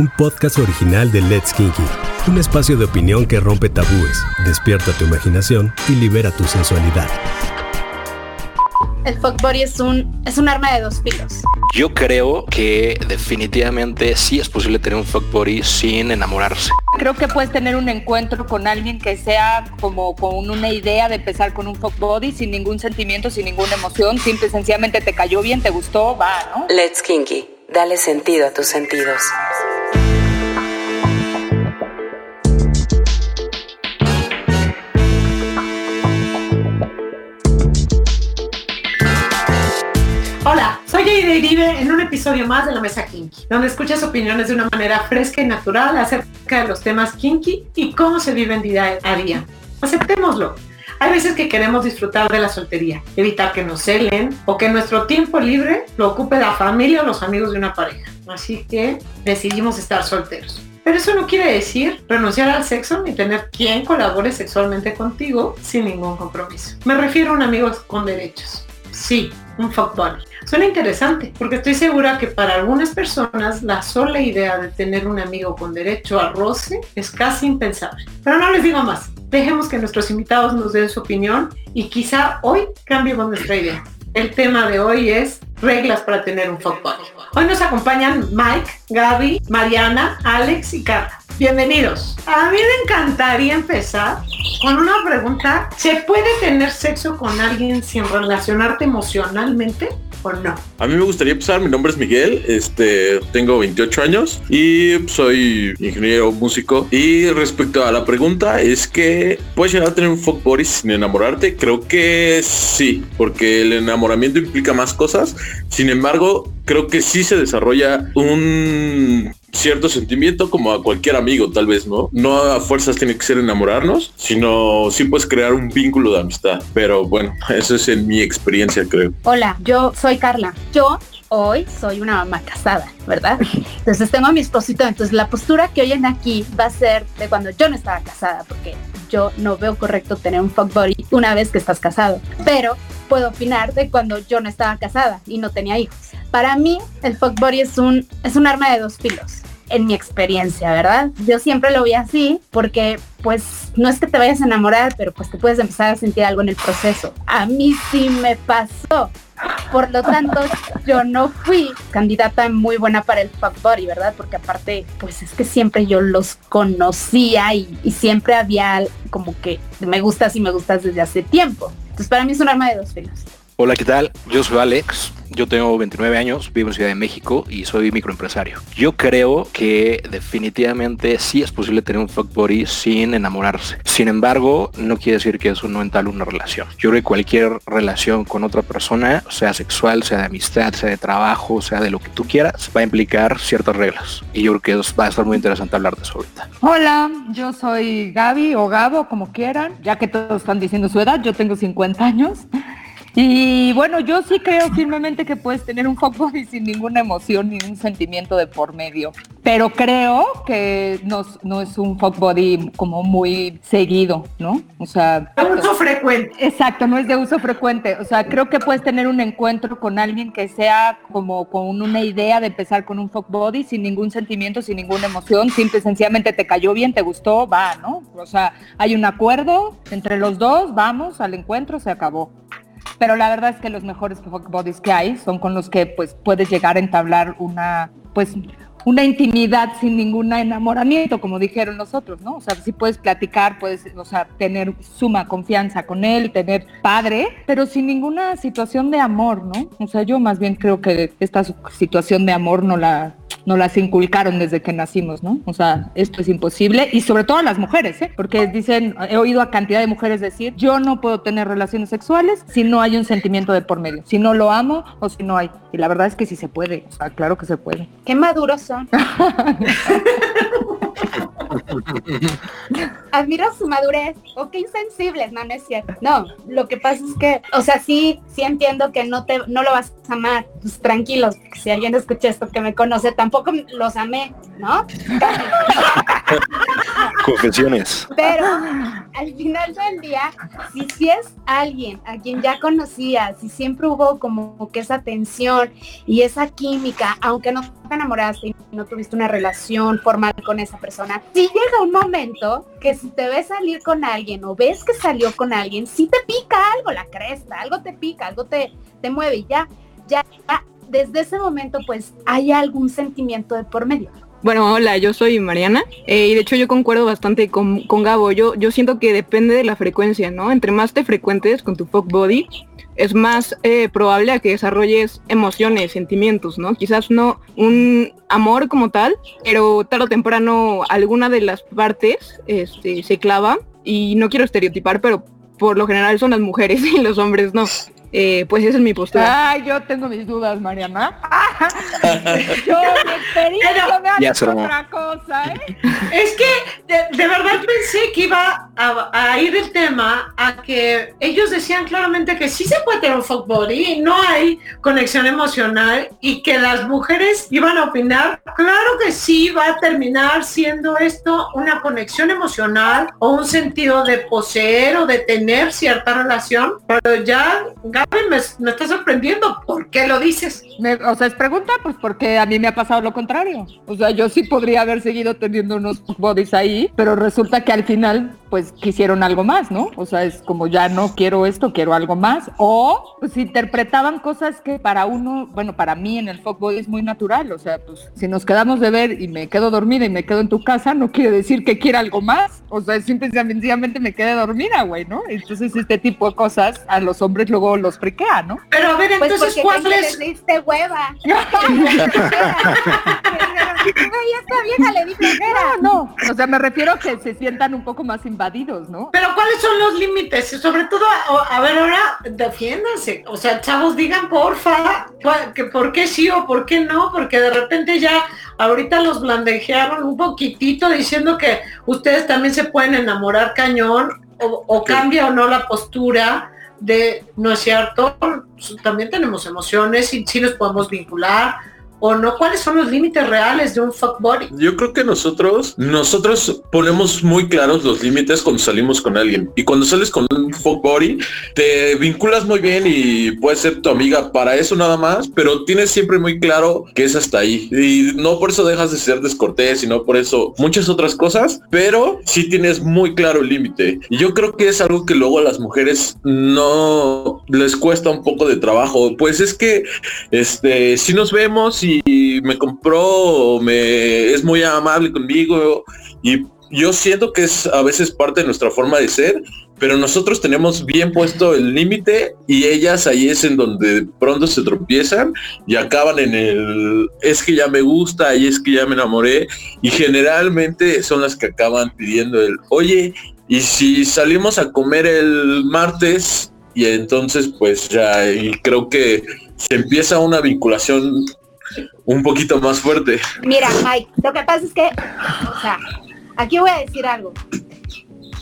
un podcast original de Let's Kinky, un espacio de opinión que rompe tabúes, despierta tu imaginación y libera tu sensualidad. El fuckbody es un, es un arma de dos filos. Yo creo que definitivamente sí es posible tener un fuckbody sin enamorarse. Creo que puedes tener un encuentro con alguien que sea como con una idea de empezar con un fuckbody sin ningún sentimiento, sin ninguna emoción, simple y sencillamente te cayó bien, te gustó, va, ¿no? Let's Kinky. Dale sentido a tus sentidos. Aide Iribe en un episodio más de La Mesa Kinky, donde escuchas opiniones de una manera fresca y natural acerca de los temas kinky y cómo se vive en día a día. Aceptémoslo. Hay veces que queremos disfrutar de la soltería, evitar que nos celen o que nuestro tiempo libre lo ocupe la familia o los amigos de una pareja. Así que decidimos estar solteros. Pero eso no quiere decir renunciar al sexo ni tener quien colabore sexualmente contigo sin ningún compromiso. Me refiero a un amigo con derechos. Sí, un buddy. Suena interesante, porque estoy segura que para algunas personas la sola idea de tener un amigo con derecho a roce es casi impensable. Pero no les digo más. Dejemos que nuestros invitados nos den su opinión y quizá hoy cambiemos nuestra idea. El tema de hoy es reglas para tener un fuck buddy. Hoy nos acompañan Mike, Gaby, Mariana, Alex y Carla. Bienvenidos. A mí me encantaría empezar con una pregunta. ¿Se puede tener sexo con alguien sin relacionarte emocionalmente? o no? A mí me gustaría empezar, mi nombre es Miguel, este, tengo 28 años y soy ingeniero músico. Y respecto a la pregunta, es que puedes llegar a tener un fuck body sin enamorarte. Creo que sí, porque el enamoramiento implica más cosas. Sin embargo, creo que sí se desarrolla un cierto sentimiento como a cualquier amigo, tal vez, ¿no? No a fuerzas tiene que ser enamorarnos, sino sí puedes crear un vínculo de amistad. Pero bueno, eso es en mi experiencia, creo. Hola, yo soy Carla. Yo hoy soy una mamá casada, ¿verdad? Entonces tengo a mi esposito. Entonces la postura que oyen aquí va a ser de cuando yo no estaba casada, porque yo no veo correcto tener un fuck body una vez que estás casado. Pero puedo opinar de cuando yo no estaba casada y no tenía hijos. Para mí, el fuck body es un, es un arma de dos filos en mi experiencia, ¿verdad? Yo siempre lo vi así porque pues no es que te vayas a enamorar, pero pues te puedes empezar a sentir algo en el proceso. A mí sí me pasó. Por lo tanto, yo no fui candidata muy buena para el fuck body, ¿verdad? Porque aparte, pues es que siempre yo los conocía y, y siempre había como que me gustas y me gustas desde hace tiempo. Entonces para mí es un arma de dos filos. Hola, ¿qué tal? Yo soy Alex, yo tengo 29 años, vivo en Ciudad de México y soy microempresario. Yo creo que definitivamente sí es posible tener un fuck body sin enamorarse. Sin embargo, no quiere decir que eso no entale una relación. Yo creo que cualquier relación con otra persona, sea sexual, sea de amistad, sea de trabajo, sea de lo que tú quieras, va a implicar ciertas reglas. Y yo creo que va a estar muy interesante hablar de eso ahorita. Hola, yo soy Gaby o Gabo, como quieran. Ya que todos están diciendo su edad, yo tengo 50 años. Y bueno, yo sí creo firmemente que puedes tener un body sin ninguna emoción ni un sentimiento de por medio. Pero creo que no, no es un fuck body como muy seguido, ¿no? O sea... De uso frecuente. Exacto, no es de uso frecuente. O sea, creo que puedes tener un encuentro con alguien que sea como con una idea de empezar con un fuck body sin ningún sentimiento, sin ninguna emoción. Simple y sencillamente te cayó bien, te gustó, va, ¿no? O sea, hay un acuerdo entre los dos, vamos al encuentro, se acabó pero la verdad es que los mejores fuck que hay son con los que pues puedes llegar a entablar una pues una intimidad sin ningún enamoramiento, como dijeron nosotros, ¿no? O sea, sí puedes platicar, puedes, o sea, tener suma confianza con él, tener padre, pero sin ninguna situación de amor, ¿no? O sea, yo más bien creo que esta situación de amor no la, no las inculcaron desde que nacimos, ¿no? O sea, esto es imposible y sobre todo a las mujeres, ¿eh? Porque dicen, he oído a cantidad de mujeres decir, yo no puedo tener relaciones sexuales si no hay un sentimiento de por medio, si no lo amo o si no hay. Y la verdad es que sí se puede, o sea, claro que se puede. Qué maduros son. Admiro su madurez. O qué insensibles, no, no es cierto. No, lo que pasa es que, o sea, sí, sí entiendo que no te, no lo vas a amar. Pues tranquilos, si alguien escucha esto que me conoce, tampoco los amé, ¿no? Confesiones. Pero al final del día, si, si es alguien a quien ya conocías, si siempre hubo como que esa tensión y esa química, aunque no te enamoraste y no tuviste una relación formal con esa persona, si llega un momento que si te ves salir con alguien o ves que salió con alguien, si te pica algo la cresta, algo te pica, algo te, te mueve y ya, ya, ya, desde ese momento pues hay algún sentimiento de por medio. Bueno, hola, yo soy Mariana eh, y de hecho yo concuerdo bastante con, con Gabo. Yo, yo siento que depende de la frecuencia, ¿no? Entre más te frecuentes con tu fuck body, es más eh, probable a que desarrolles emociones, sentimientos, ¿no? Quizás no un amor como tal, pero tarde o temprano alguna de las partes este, se clava y no quiero estereotipar, pero por lo general son las mujeres y los hombres no. Eh, pues esa es mi postura. Ay, yo tengo mis dudas, Mariana. yo mi experiencia me ha dicho otra cosa, ¿eh? Es que de, de verdad pensé que iba a, a ir el tema a que ellos decían claramente que sí se puede tener un fuck body, no hay conexión emocional y que las mujeres iban a opinar, claro que sí va a terminar siendo esto una conexión emocional o un sentido de poseer o de tener cierta relación, pero ya Gaby me, me está sorprendiendo, ¿por qué lo dices? Me- o sea, es pregunta, pues porque a mí me ha pasado lo contrario. O sea, yo sí podría haber seguido teniendo unos bodies ahí, pero resulta que al final, pues quisieron algo más, ¿no? O sea, es como ya no quiero esto, quiero algo más. O pues interpretaban cosas que para uno, bueno, para mí en el fuckboy es muy natural. O sea, pues si nos quedamos de ver y me quedo dormida y me quedo en tu casa, no quiere decir que quiera algo más. O sea, simple y sencillamente me quedé dormida, güey, ¿no? Entonces este tipo de cosas a los hombres luego los friquea, ¿no? Pero a ver, Pues entonces, porque ¿cuál es? diste hueva. Ay, esta vieja le di flojera. No, no. O sea, me refiero a que se sientan un poco más invadidos, ¿no? Pero ¿cuáles son los límites? Y sobre todo, a, a ver, ahora defiéndanse. O sea, chavos, digan porfa, que por qué sí o por qué no, porque de repente ya ahorita los blandejearon un poquitito diciendo que ustedes también se pueden enamorar cañón o, o cambia o no la postura de, no es cierto, también tenemos emociones y sí nos podemos vincular o no. ¿Cuáles son los límites reales de un fuck body? Yo creo que nosotros, nosotros ponemos muy claros los límites cuando salimos con alguien. Y cuando sales con un fuck body, te vinculas muy bien y puede ser tu amiga para eso nada más, pero tienes siempre muy claro que es hasta ahí. Y no por eso dejas de ser descortés, sino por eso muchas otras cosas, pero sí tienes muy claro el límite. Yo creo que es algo que luego a las mujeres no les cuesta un poco de trabajo. Pues es que este, si nos vemos me compró, me es muy amable conmigo y yo siento que es a veces parte de nuestra forma de ser, pero nosotros tenemos bien puesto el límite y ellas ahí es en donde de pronto se tropiezan y acaban en el es que ya me gusta y es que ya me enamoré y generalmente son las que acaban pidiendo el oye y si salimos a comer el martes y entonces pues ya creo que se empieza una vinculación un poquito más fuerte. Mira, Mike, lo que pasa es que, o sea, aquí voy a decir algo.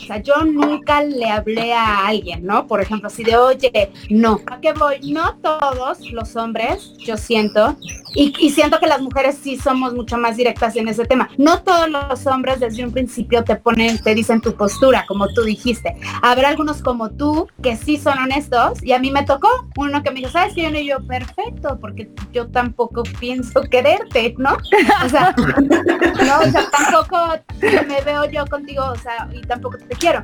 Sea, yo nunca le hablé a alguien, ¿no? Por ejemplo, así de, oye, no. ¿A qué voy? No todos los hombres, yo siento, y, siento que las mujeres sí somos mucho más directas en ese tema. No todos los hombres desde un principio te ponen, te dicen tu postura, como tú dijiste. Habrá algunos como tú que sí son honestos, y a mí me tocó uno que me dijo, ¿sabes qué? Yo, no?" Y yo, perfecto, porque yo tampoco pienso quererte, ¿no? O sea, no, o sea, tampoco me veo yo contigo, o sea, y tampoco te quiero.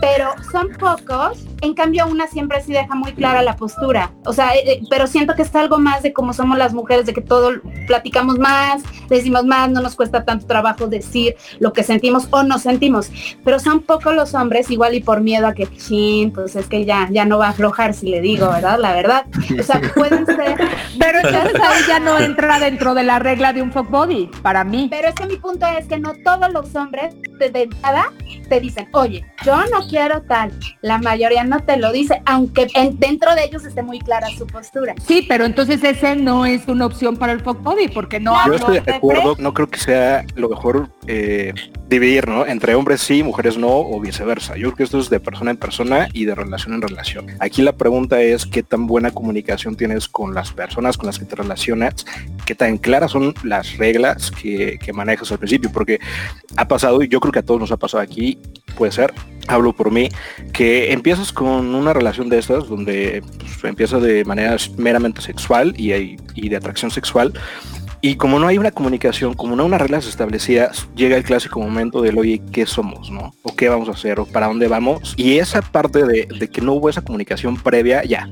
Pero son pocos, en cambio una siempre sí deja muy clara la postura. O sea, eh, eh, pero siento que está algo más de cómo somos las mujeres, de que todo platicamos más, decimos más, no nos cuesta tanto trabajo decir lo que sentimos o no sentimos. Pero son pocos los hombres, igual y por miedo a que, chin, pues es que ya, ya no va a aflojar si le digo, ¿verdad? La verdad. O sea, pueden ser Pero entonces ahí ya no entra dentro de la regla de un fuck body, para mí. Pero es que mi punto es que no todos los hombres desde entrada te dicen, oye, yo no quiero tal. La mayoría no te lo dice, aunque en- dentro de ellos esté muy clara su postura. Sí, pero entonces ese no es una opción para el fuck body, porque no Yo estoy de de acuerdo, no creo que sea lo mejor eh, dividir, ¿no? Entre hombres sí, mujeres no, o viceversa. Yo creo que esto es de persona en persona y de relación en relación. Aquí la pregunta es qué tan buena comunicación tienes con las personas con las que te relacionas, qué tan claras son las reglas que, que manejas al principio, porque ha pasado, y yo creo que a todos nos ha pasado aquí, puede ser, hablo por mí, que empiezas con una relación de estas donde pues, empieza de manera meramente sexual y, y de atracción sexual y como no hay una comunicación, como no hay unas reglas establecidas, llega el clásico momento del, oye, ¿qué somos? ¿no? ¿O qué vamos a hacer? ¿O para dónde vamos? Y esa parte de, de que no hubo esa comunicación previa, ya,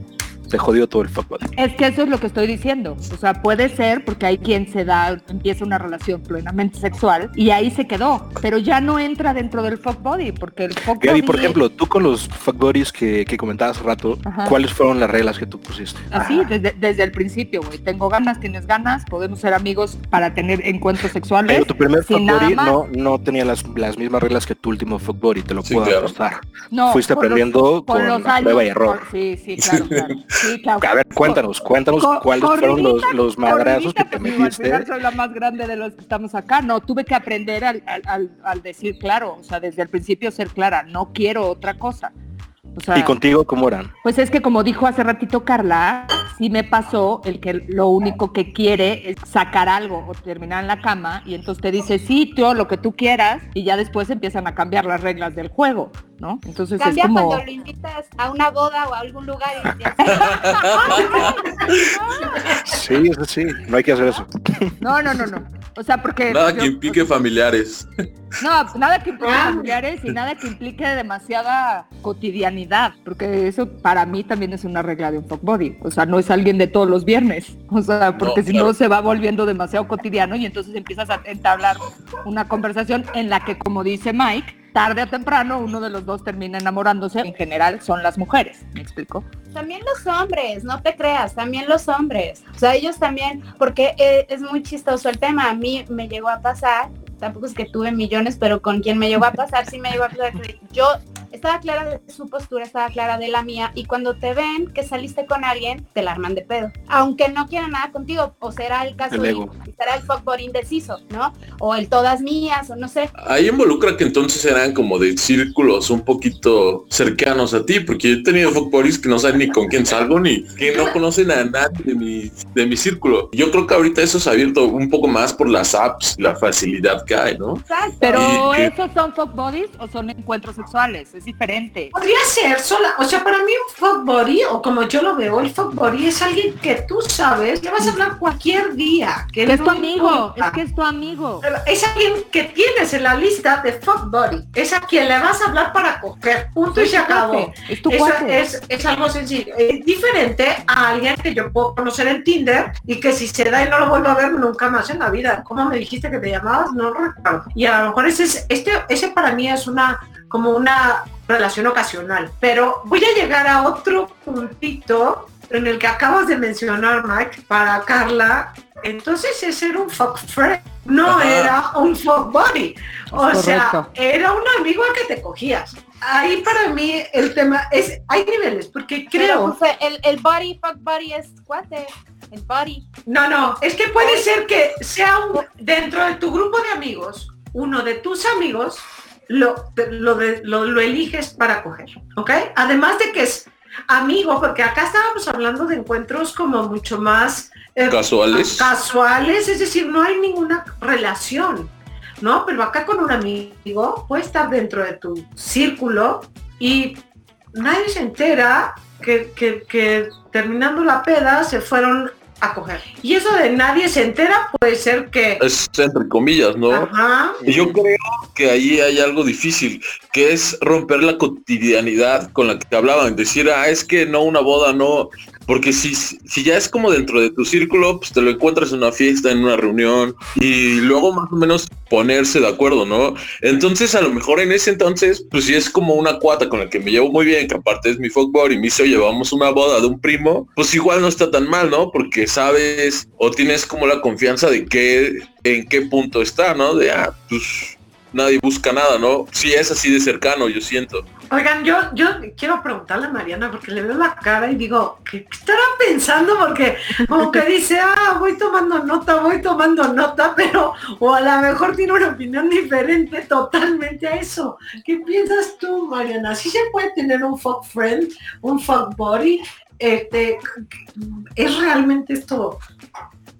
te jodió todo el fútbol. Es que eso es lo que estoy diciendo. O sea, puede ser porque hay quien se da, empieza una relación plenamente sexual y ahí se quedó, pero ya no entra dentro del fuck body porque el fuck Gaby, body por ejemplo, tú con los fuck buddies que, que comentabas hace rato, Ajá. ¿cuáles fueron las reglas que tú pusiste? Así, desde, desde el principio, güey. Tengo ganas, tienes ganas, podemos ser amigos para tener encuentros sexuales. Pero tu primer sin fuck nada buddy más. no, no tenía las, las mismas reglas que tu último fuck buddy, te lo Sí, puedo claro. apostar. No, Fuiste con los- aprendiendo con, los años, prueba y error. sí, sí, claro, claro. Sí, claro. A ver, cuéntanos, cuéntanos Co- cuáles fueron los, los madrazos que te al metiste. soy la más grande de los que estamos acá. No, tuve que aprender al, al- al- al decir claro, o sea, desde el principio ser clara, no quiero otra cosa. O sea, ¿Y contigo cómo eran? pues es que como dijo hace ratito Carla, sí me pasó el que lo único que quiere es sacar algo o terminar en la cama y entonces te dice sí, tío, lo que tú quieras y ya después empiezan a cambiar las reglas del juego, ¿no? Entonces Cambia es como... cuando lo invitas a una boda o a algún lugar y Sí, eso sí, no hay que hacer eso. No, no, no, no. O sea, porque... Nada yo- que implique familiares. No, nada que implique Ah. familiares y nada que implique demasiada cotidianidad, porque eso para mí también es una regla de un fuck body. O sea, no es alguien de todos los viernes. O sea, porque No, si claro. no se va volviendo demasiado cotidiano y entonces empiezas a entablar una conversación en la que, como dice Mike, tarde o temprano uno de los dos termina enamorándose. En general son las mujeres. ¿Me explico? También los hombres, no te creas, también los hombres. O sea, ellos también, porque eh, es muy chistoso el tema. A mí me llegó a pasar, tampoco es que tuve millones, pero con quien me llegó a pasar, sí me llegó a pasar. Yo estaba clara de su postura, estaba clara de la mía, y cuando te ven que saliste con alguien, te la arman de pedo. Aunque no quieran nada contigo, o será el caso El de, será el fuckboy indeciso, ¿no? O el todas mías, o no sé. Ahí involucra que entonces eran como de círculos un poquito cercanos a ti, porque yo he tenido fuckboys que no saben ni con quién salgo ni que no conocen a nadie de mi, de mi círculo. Yo creo que ahorita eso se ha abierto un poco más por las apps, la facilidad que hay, ¿no? Exacto. Pero Y esos son fuck bodies o son encuentros sexuales. Es diferente. Podría ser sola, o sea, para mí un fuck body, o como yo lo veo, el fuck body es alguien que tú sabes, le vas a hablar cualquier día. Que Que es tu amigo, importa. es que es tu amigo. Es alguien que tienes en la lista de fuck body. Es a quien le vas a hablar para coger. Punto y se acabó. Es tu es, es algo sencillo. Es diferente a alguien que yo puedo conocer en Tinder y que si se da y no lo vuelvo a ver nunca más en la vida. ¿Cómo me dijiste que te llamabas? No recuerdo. Y a lo mejor ese, es, este, ese para mí es una como una relación ocasional. Pero voy a llegar a otro puntito en el que acabas de mencionar, Mike, para Carla. Entonces ese era un fuck friend, no Ajá. era un fuck buddy. O sea, era un amigo al que te cogías. Ahí para mí el tema es, hay niveles, porque Pero, creo, pues, el, el body, fuck body es cuate. El body. no, no, es que puede ser que sea un, dentro de tu grupo de amigos, uno de tus amigos, lo, lo, de- lo, lo eliges para coger, ¿ok? Además de que es amigo, porque acá estábamos hablando de encuentros como mucho más eh, Casuales. casuales, es decir, no hay ninguna relación, ¿no? Pero acá con un amigo puede estar dentro de tu círculo y nadie se entera que, que- que terminando la peda se fueron a coger. Y eso de nadie se entera puede ser que... Es entre comillas, ¿no? Ajá. Y Yo creo que ahí hay algo difícil, que es romper la cotidianidad con la que te hablaban, decir, ah, es que no una boda, no, porque si, si ya es como dentro de tu círculo, pues te lo encuentras en una fiesta, en una reunión, y luego más o menos ponerse de acuerdo, ¿no? Entonces a lo mejor en ese entonces, pues si es como una cuata con la que me llevo muy bien, que aparte es mi fuckboy y me hizo llevamos una boda de un primo, pues igual no está tan mal, ¿no? Porque sabes o tienes como la confianza de que en qué punto está, ¿no? De, ah, pues nadie busca nada, ¿no? Si es así de cercano, yo siento. Oigan, yo, yo quiero preguntarle a Mariana porque le veo la cara y digo, ¿qué estará pensando? Porque como que dice, ah, voy tomando nota, voy tomando nota, pero o a lo mejor tiene una opinión diferente totalmente a eso. ¿Qué piensas tú, Mariana? ¿Sí se puede tener un fuck friend, un fuck body? Este, ¿Es realmente esto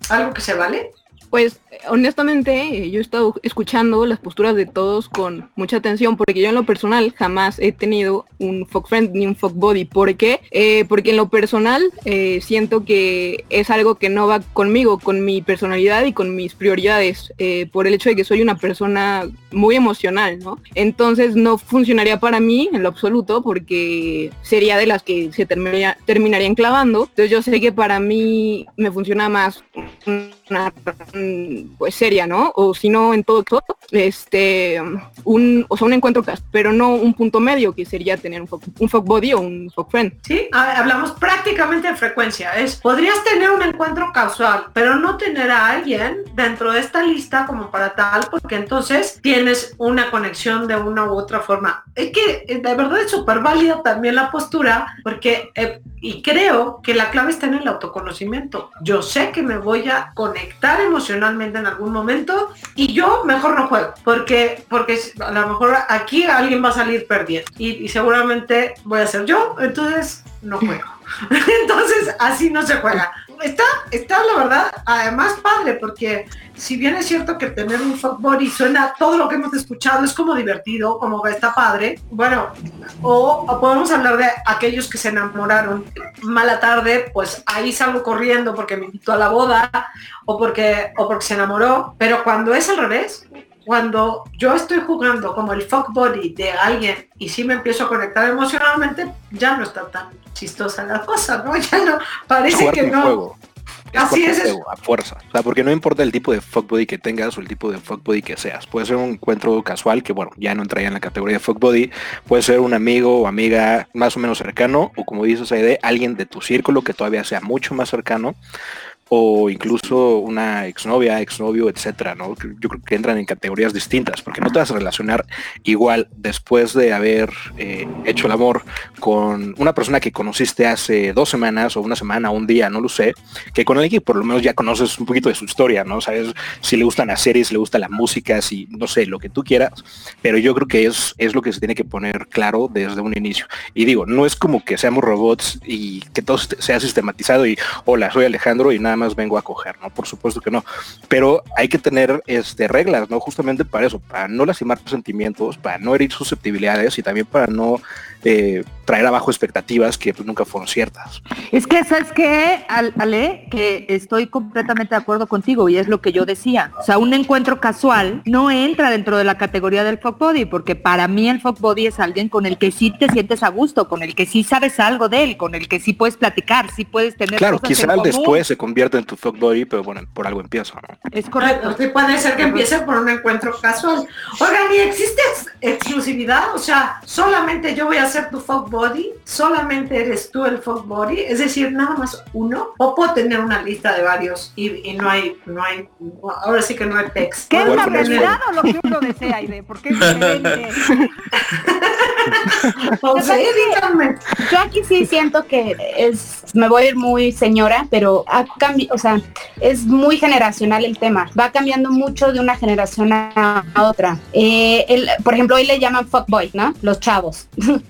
algo que se vale? Pues honestamente yo he estado escuchando las posturas de todos con mucha atención porque yo en lo personal jamás he tenido un fuck friend ni un fuck body. ¿Por qué? Eh, porque en lo personal eh, siento que es algo que no va conmigo, con mi personalidad y con mis prioridades, eh, por el hecho de que soy una persona muy emocional, ¿no? Entonces no funcionaría para mí en lo absoluto porque sería de las que se terminaría, terminarían clavando. Entonces yo sé que para mí me funciona más una pues seria, ¿no? O si no en todo, todo este un o sea un encuentro cast, pero no un punto medio que sería tener un fuck, un fuck body o un fuck friend. Sí, hablamos prácticamente de frecuencia. Es podrías tener un encuentro casual, pero no tener a alguien dentro de esta lista como para tal, porque entonces tienes una conexión de una u otra forma. Es que eh, de verdad es súper válida también la postura, porque eh, y creo que la clave está en el autoconocimiento. Yo sé que me voy a conectar emocionalmente en algún momento y yo mejor no juego, porque, porque a lo mejor aquí alguien va a salir perdiendo y, seguramente voy a ser yo, entonces no juego. entonces así no se juega. Está, está la verdad, además padre, porque si bien es cierto que tener un fuck body suena todo lo que hemos escuchado, es como divertido, como está padre, bueno, o, podemos hablar de aquellos que se enamoraron mala tarde, pues ahí salgo corriendo porque me invitó a la boda o porque, o porque se enamoró, pero cuando es al revés, cuando yo estoy jugando como el fuck body de alguien y si me empiezo a conectar emocionalmente, ya no está tan chistosa la cosa, ¿no? Ya no, parece que no. Así es. A fuerza. O sea, porque no importa el tipo de fuckbody que tengas o el tipo de fuckbody que seas. Puede ser un encuentro casual que, bueno, ya no entraría en la categoría de fuckbody. Puede ser un amigo o amiga más o menos cercano. O como dices, de alguien de tu círculo que todavía sea mucho más cercano o incluso una exnovia, exnovio, etcétera, ¿no? Yo creo que entran en categorías distintas, porque no te vas a relacionar igual después de haber eh, hecho el amor con una persona que conociste hace dos semanas o una semana un día, no lo sé, que con alguien que por lo menos ya conoces un poquito de su historia, ¿no? Sabes si le gustan las series, si le gusta la música, si no sé, lo que tú quieras, pero yo creo que es, es lo que se tiene que poner claro desde un inicio. Y digo, no es como que seamos robots y que todo sea sistematizado y hola, soy Alejandro y nada más vengo a coger, ¿no? Por supuesto que no. Pero hay que tener este, reglas, ¿no? Justamente para eso, para no lastimar sentimientos, para no herir susceptibilidades y también para no eh, traer abajo expectativas que pues, nunca fueron ciertas. Es que, ¿sabes qué, Ale? Que estoy completamente de acuerdo contigo y es lo que yo decía. O sea, un encuentro casual no entra dentro de la categoría del fuck body, porque para mí el fuck body es alguien con el que sí te sientes a gusto, con el que sí sabes algo de él, con el que sí puedes platicar, sí puedes tener Claro, quizá después se convierte en tu fuck body, pero bueno, por algo empieza, ¿no? Es correcto. puede ser que empiece por un encuentro casual. Oigan, ¿y existe exclusividad? O sea, solamente yo voy a ser tu fuck body, solamente eres tú el fuck body, es decir, nada más uno, o puedo tener una lista de varios y, no hay, no hay, ahora sí que no hay text. ¿Qué es la realidad o lo que uno desea, Aide? ¿Por qué es diferente? Yo aquí sí siento que es, me voy a ir muy señora, pero ha cambiado, o sea, es muy generacional el tema. Va cambiando mucho de una generación a otra. Eh, el, por ejemplo, hoy le llaman fuckboy, ¿no? Los chavos.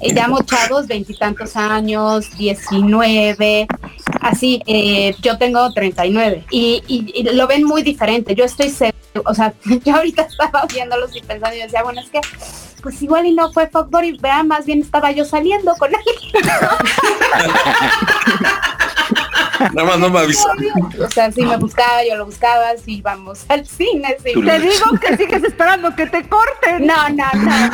Eh, llamo chavos, veintitantos años, 19, así. Eh, yo tengo 39 y, y, y, lo ven muy diferente. Yo estoy, o sea, yo ahorita estaba viéndolos y pensando y decía, bueno, es que pues igual y no fue fuckboy, vea, más bien estaba yo saliendo con él. Nada más no me avisó. O sea, si me buscaba, yo lo buscaba, si vamos al cine. Si te digo que sigues esperando que te corten. No, no, no.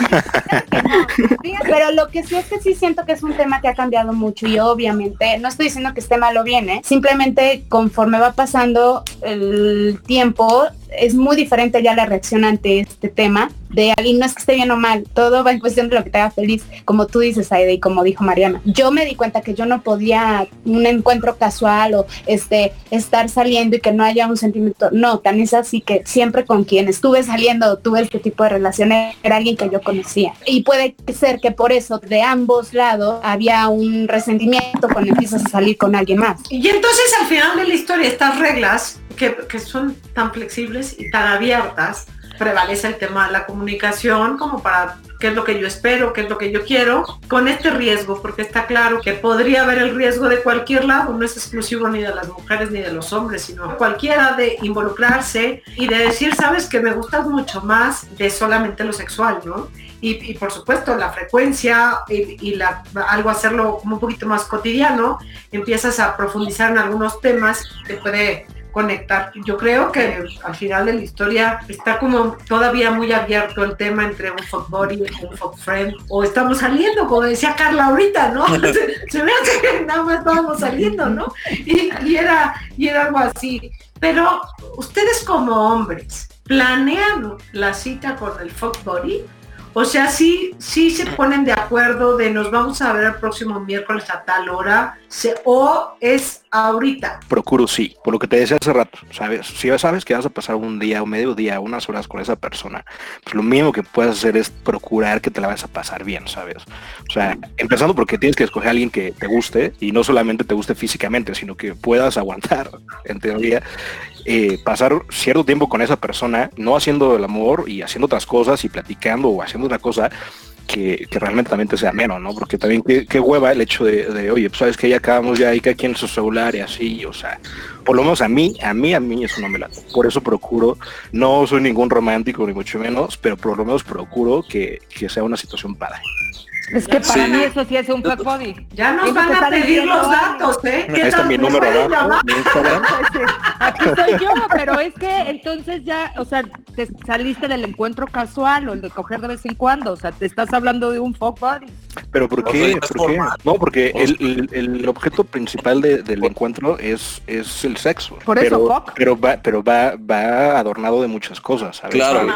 Pero lo que sí es que sí siento que es un tema que ha cambiado mucho y obviamente, no estoy diciendo que esté mal o bien, ¿eh? simplemente conforme va pasando el tiempo, es muy diferente ya la reacción ante este tema de alguien no es que esté bien o mal, todo va en cuestión de lo que te haga feliz, como tú dices, Aide, y como dijo Mariana. Yo me di cuenta que yo no podía un encuentro casual o este estar saliendo y que no haya un sentimiento. No, tan es así que siempre con quien estuve saliendo, tuve este tipo de relaciones, era alguien que yo conocía. Y puede ser que por eso de ambos lados había un resentimiento cuando empiezas a salir con alguien más. Y entonces al final de la historia, estas reglas que, son tan flexibles y tan abiertas, prevalece el tema de la comunicación como para qué es lo que yo espero, qué es lo que yo quiero, con este riesgo, porque está claro que podría haber el riesgo de cualquier lado, no es exclusivo ni de las mujeres ni de los hombres, sino cualquiera de involucrarse y de decir, sabes que me gustas mucho más de solamente lo sexual, ¿no? Y, por supuesto la frecuencia y, la, algo hacerlo como un poquito más cotidiano, empiezas a profundizar en algunos temas, te puede conectar. Yo creo que al final de la historia está como todavía muy abierto el tema entre un fuck body y un fuck friend. O estamos saliendo, como decía Carla ahorita, ¿no? se, me hace que nada más estábamos saliendo, ¿no? Y, y, era, y era algo así. Pero ustedes como hombres, ¿planean la cita con el fuck body? O sea, sí, sí se ponen de acuerdo de nos vamos a ver el próximo miércoles a tal hora, o es ahorita. Procuro sí, por lo que te decía hace rato, sabes, si ya sabes que vas a pasar un día, un medio día, unas horas con esa persona, pues lo mínimo que puedes hacer es procurar que te la vas a pasar bien, ¿sabes? O sea, empezando porque tienes que escoger a alguien que te guste y no solamente te guste físicamente, sino que puedas aguantar, en teoría, eh, pasar cierto tiempo con esa persona, no haciendo el amor y haciendo otras cosas y platicando o haciendo otra cosa que, realmente también te sea menos, ¿no? Porque también qué, hueva el hecho de, oye, pues sabes que ya acabamos ya hay que aquí en su celular y así, o sea, por lo menos a mí, a mí, a mí eso no me late. Por eso procuro, no soy ningún romántico ni mucho menos, pero por lo menos procuro que, que sea una situación padre. Es que para mí eso sí es un fuck body. Ya nos van a pedir los datos, ¿eh? Ahí está mi número abajo. Aquí soy yo, pero es que entonces ya, o sea, te saliste del encuentro casual o el de coger de vez en cuando, o sea, te estás hablando de un fuck body. Pero ¿por qué? ¿Por qué? No, porque el, el, objeto principal del encuentro es, es el sexo. Por eso, pero, fuck. Pero va, pero va, va adornado de muchas cosas, ¿sabes? Claro,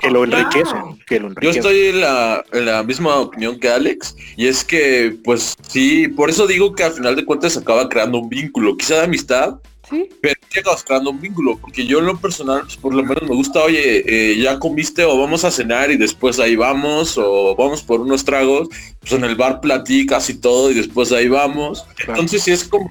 que lo enriquecen, que lo enriquecen. Yo estoy en la, en la misma opinión que Alex, y es que, pues sí, por eso digo que al final de cuentas se acaba creando un vínculo, quizá de amistad, ¿Sí? pero acabas creando un vínculo, porque yo en lo personal, pues, por lo menos me gusta, oye, eh, ya comiste o vamos a cenar y después ahí vamos, o vamos por unos tragos, pues en el bar platicas y todo y después ahí vamos. Entonces sí es como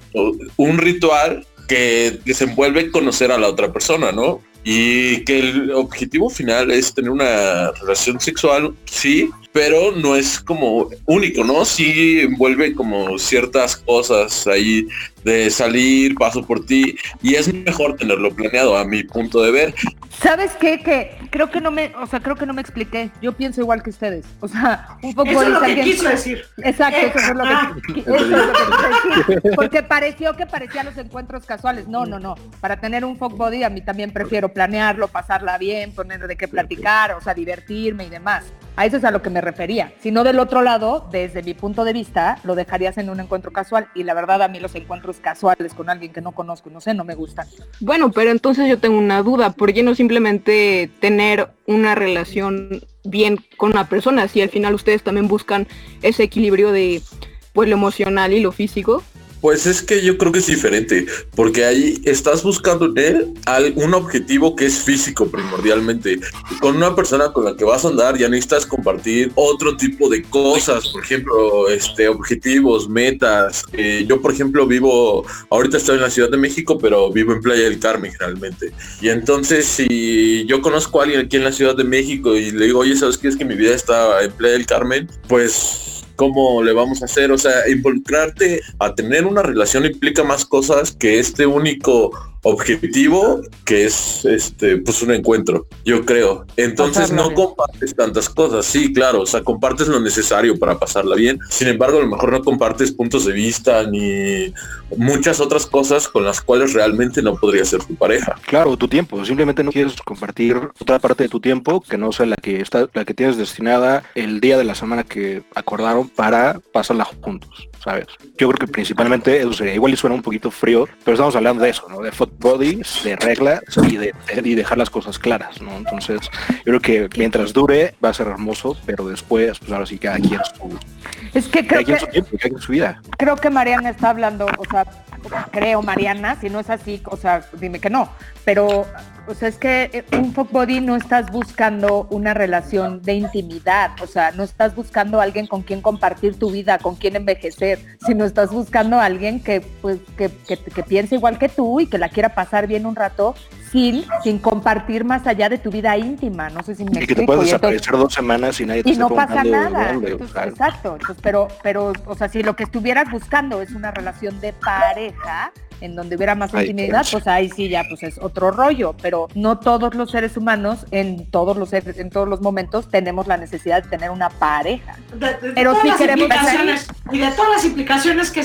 un ritual que desenvuelve conocer a la otra persona, ¿no? Y que el objetivo final es tener una relación sexual, sí, pero no es como único, ¿no? Sí envuelve como ciertas cosas ahí de salir, paso por ti, y es mejor tenerlo planeado a mi punto de ver. ¿Sabes qué? Que creo que no me, o sea, creo que no me expliqué. Yo pienso igual que ustedes. O sea, un poco eso es lo que quiso decir. Exacto, eso es lo que, eso es lo que quiso decir. Porque pareció que parecían los encuentros casuales. No, no, no. Para tener un fuck body a mí también prefiero planearlo, pasarla bien, poner de qué platicar, o sea, divertirme y demás. A eso es a lo que me refería. Si no del otro lado, desde mi punto de vista, lo dejarías en un encuentro casual. Y la verdad, a mí los encuentros casuales con alguien que no conozco, no sé, no me gustan. Bueno, pero entonces yo tengo una duda. ¿Por qué no simplemente tener una relación bien con una persona? Si al final ustedes también buscan ese equilibrio de pues lo emocional y lo físico. Pues es que yo creo que es diferente, porque ahí estás buscando en él un objetivo que es físico primordialmente. Con una persona con la que vas a andar ya necesitas compartir otro tipo de cosas, por ejemplo, este objetivos, metas. Eh, yo, por ejemplo, vivo, ahorita estoy en la Ciudad de México, pero vivo en Playa del Carmen realmente. Y entonces si yo conozco a alguien aquí en la Ciudad de México y le digo, oye, ¿sabes qué es que mi vida está en Playa del Carmen? Pues cómo le vamos a hacer. O sea, involucrarte a tener una relación implica más cosas que este único objetivo que es este pues un encuentro yo creo. Entonces no compartes tantas cosas. Sí claro o sea compartes lo necesario para pasarla bien. Sin embargo a lo mejor no compartes puntos de vista ni muchas otras cosas con las cuales realmente no podría ser tu pareja. Claro tu tiempo. Simplemente no quieres compartir otra parte de tu tiempo que no sea la que está la que tienes destinada el día de la semana que acordaron para pasarla juntos sabes yo creo que principalmente eso sería igual y suena un poquito frío pero estamos hablando de eso no de foot bodies, de reglas y de, y dejar las cosas claras, ¿no? Entonces, yo creo que mientras dure va a ser hermoso, pero después, pues ahora sí cada quien su, Es que creo que, su tiempo, cada quien su vida. creo que Mariana está hablando, o sea, creo Mariana, si no es así, o sea, dime que no, pero, o sea, es que eh, un fuck body no estás buscando una relación de intimidad, o sea, no estás buscando a alguien con quien compartir tu vida, con quien envejecer, sino estás buscando a alguien que, pues, que, que, que piense igual que tú y que la quiera pasar bien un rato sin, sin compartir más allá de tu vida íntima, no sé si me Y que te puedes entonces- desaparecer dos semanas y nadie te y no pasa nada. dónde, Entonces, claro. Exacto. Entonces, pero, pero, o sea, si lo que estuvieras buscando es una relación de pareja, en donde hubiera más intimidad, pues ahí sí ya pues es otro rollo. Pero no todos los seres humanos, en todos los seres, en todos los momentos, tenemos la necesidad de tener una pareja. De- de- de Pero todas sí las queremos implicaciones y de todas las implicaciones que,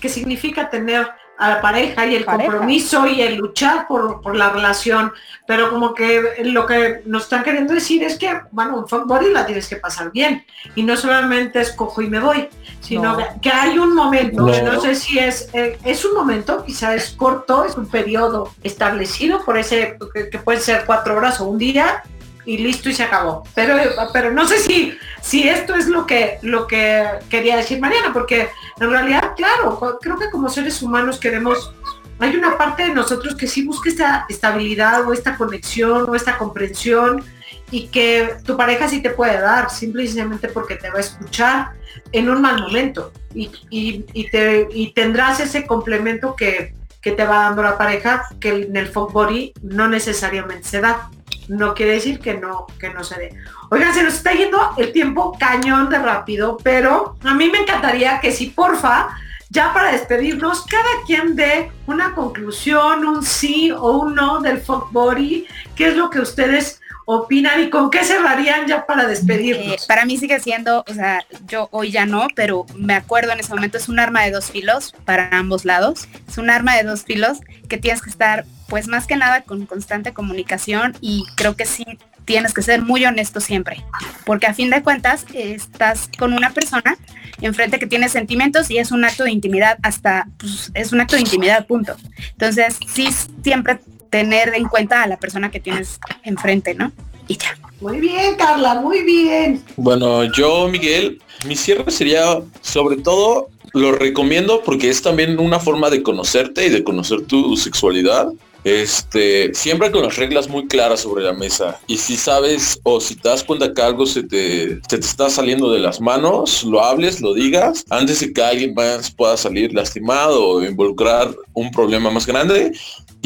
que significa tener a la pareja y el Pareja. compromiso y el luchar por, por la relación, pero como que lo que nos están queriendo decir es que, bueno, un fuck body la tienes que pasar bien y no solamente es cojo y me voy, sino No. que, que hay un momento, que No. no sé si es, eh, es un momento, quizá es corto, es un periodo establecido por ese, que, que puede ser cuatro horas o un día, y listo y se acabó. Pero, pero no sé si, si esto es lo que, lo que quería decir Mariana, porque en realidad, claro, creo que como seres humanos queremos, hay una parte de nosotros que sí busca esta estabilidad o esta conexión o esta comprensión y que tu pareja sí te puede dar, simple y sencillamente porque te va a escuchar en un mal momento y, y tendrás ese complemento que, que te va dando la pareja que en el folk body no necesariamente se da no quiere decir que no, que no se dé. Oigan, se nos está yendo el tiempo cañón de rápido, pero a mí me encantaría que si porfa, ya para despedirnos, cada quien dé una conclusión, un sí o un no del folk body, qué es lo que ustedes opinan y con qué cerrarían ya para Eh, despedirnos. para mí sigue siendo, o sea, yo hoy ya no, pero me acuerdo en ese momento es un arma de dos filos para ambos lados. Es un arma de dos filos que tienes que estar, pues más que nada, con constante comunicación y creo que sí tienes que ser muy honesto siempre, porque a fin de cuentas estás con una persona enfrente que tiene sentimientos y es un acto de intimidad hasta, pues, es un acto de intimidad, punto. Entonces, sí, siempre tener en cuenta a la persona que tienes enfrente, ¿no? Y ya. Muy bien, Carla, muy bien. Bueno, yo, Miguel, mi cierre sería sobre todo, lo recomiendo porque es también una forma de conocerte y de conocer tu sexualidad. Este, siempre con las reglas muy claras sobre la mesa. Y si sabes o si te das cuenta que algo se te, se te está saliendo de las manos, lo hables, lo digas, antes de que alguien más pueda salir lastimado o involucrar un problema más grande.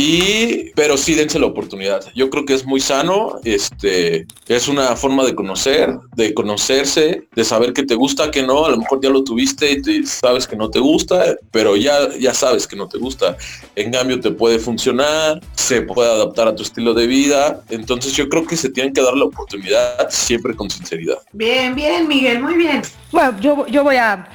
Y, pero sí dense la oportunidad. Yo creo que es muy sano. Este, es una forma de conocer, de conocerse, de saber que te gusta, que no. A lo mejor ya lo tuviste y te- sabes que no te gusta, pero ya, ya sabes que no te gusta. En cambio, te puede funcionar, se puede adaptar a tu estilo de vida. Entonces, yo creo que se tienen que dar la oportunidad siempre con sinceridad. Bien, bien, Miguel, muy bien. Bueno, yo, yo voy a,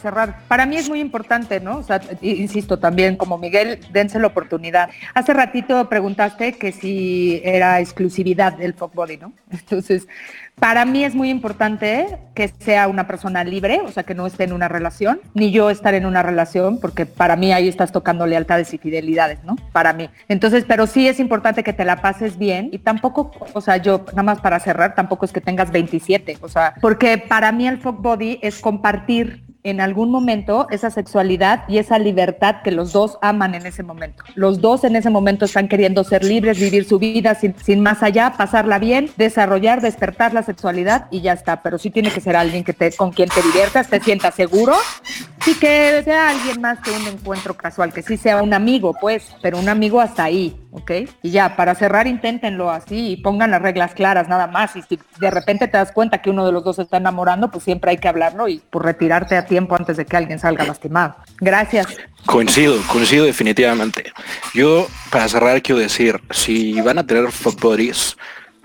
cerrar. Para mí es muy importante, ¿no? O sea, insisto también, como Miguel, dense la oportunidad. Hace ratito preguntaste que si era exclusividad del folk body, ¿no? Entonces, para mí es muy importante que sea una persona libre, o sea, que no esté en una relación, ni yo estar en una relación, porque para mí ahí estás tocando lealtades y fidelidades, ¿no? Para mí. Entonces, pero sí es importante que te la pases bien y tampoco, o sea, yo, nada más para cerrar, tampoco es que tengas 27, o sea, porque para mí el folk body es compartir en algún momento esa sexualidad y esa libertad que los dos aman en ese momento. Los dos en ese momento están queriendo ser libres, vivir su vida sin, más allá, pasarla bien, desarrollar, despertar la sexualidad y ya está. Pero sí tiene que ser alguien que te, con quien te diviertas, te sientas seguro y que sea alguien más que un encuentro casual, que sí sea un amigo, pues, pero un amigo hasta ahí, ¿ok? Y ya, para cerrar, inténtenlo así y pongan las reglas claras nada más. Y si de repente te das cuenta que uno de los dos está enamorando, pues siempre hay que hablarlo y por retirarte a tiempo antes de que alguien salga lastimado. Gracias. Coincido, coincido definitivamente. Yo, para cerrar, quiero decir, si van a tener fuck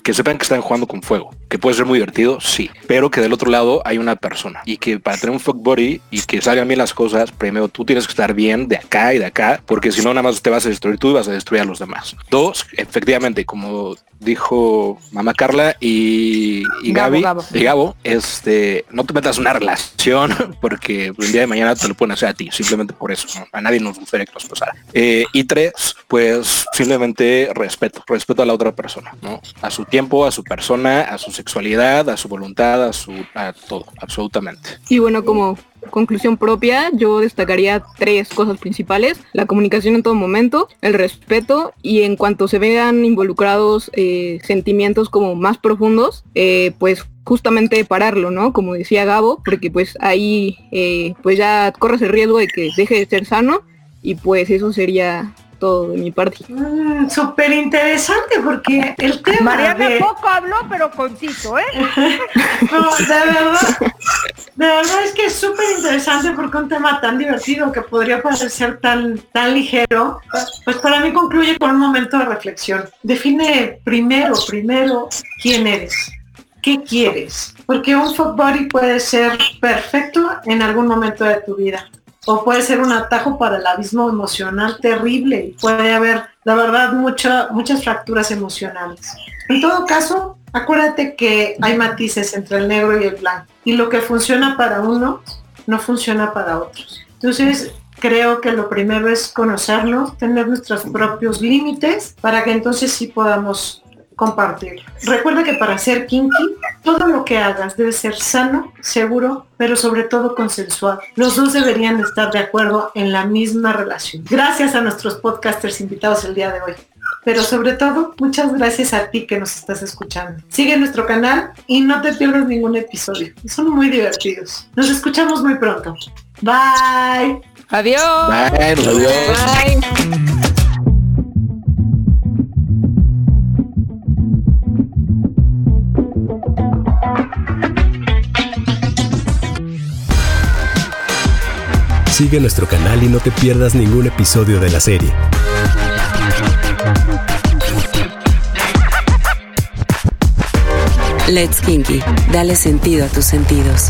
que sepan que están jugando con fuego, que puede ser muy divertido, sí, pero que del otro lado hay una persona y que para tener un fuck body y que salgan bien las cosas, primero tú tienes que estar bien de acá y de acá, porque si no nada más te vas a destruir tú y vas a destruir a los demás. Dos, efectivamente, como dijo mamá Carla y, y Gabo, Gaby Gabo. y Gabo, este, no te metas una relación porque el día de mañana te lo pueden hacer a ti, simplemente por eso, ¿no? a nadie nos gustaría que nos pasara. Eh, y tres, pues simplemente respeto, respeto a la otra persona, ¿no? A su tiempo, a su persona, a su sexualidad, a su voluntad, a su, a todo, absolutamente. Y bueno, como conclusión propia, yo destacaría tres cosas principales. La comunicación en todo momento, el respeto y en cuanto se vean involucrados eh, sentimientos como más profundos, eh, pues justamente pararlo, ¿no? Como decía Gabo, porque pues ahí eh, pues ya corres el riesgo de que deje de ser sano y pues eso sería todo de mi parte. Mm, Súper interesante porque el tema Mariana de... poco habló, pero conciso, ¿eh? No, de verdad, de verdad es que es súper interesante porque un tema tan divertido que podría parecer tan, tan ligero, pues para mí concluye con un momento de reflexión. Define primero, primero, quién eres, qué quieres, porque un fuck body puede ser perfecto en algún momento de tu vida o puede ser un atajo para el abismo emocional terrible puede haber, la verdad, mucha, muchas fracturas emocionales. En todo caso, acuérdate que hay matices entre el negro y el blanco y lo que funciona para uno no funciona para otros. Entonces, creo que lo primero es conocernos, tener nuestros propios límites para que entonces sí podamos compartir. Recuerda que para ser kinky, todo lo que hagas debe ser sano, seguro, pero sobre todo consensuado. Los dos deberían estar de acuerdo en la misma relación. Gracias a nuestros podcasters invitados el día de hoy. Pero sobre todo, muchas gracias a ti que nos estás escuchando. Sigue nuestro canal y no te pierdas ningún episodio. Son muy divertidos. Nos escuchamos muy pronto. Bye. Adiós. Bye, adiós. Bye. Sigue nuestro canal y no te pierdas ningún episodio de la serie. Let's Kinky. Dale sentido a tus sentidos.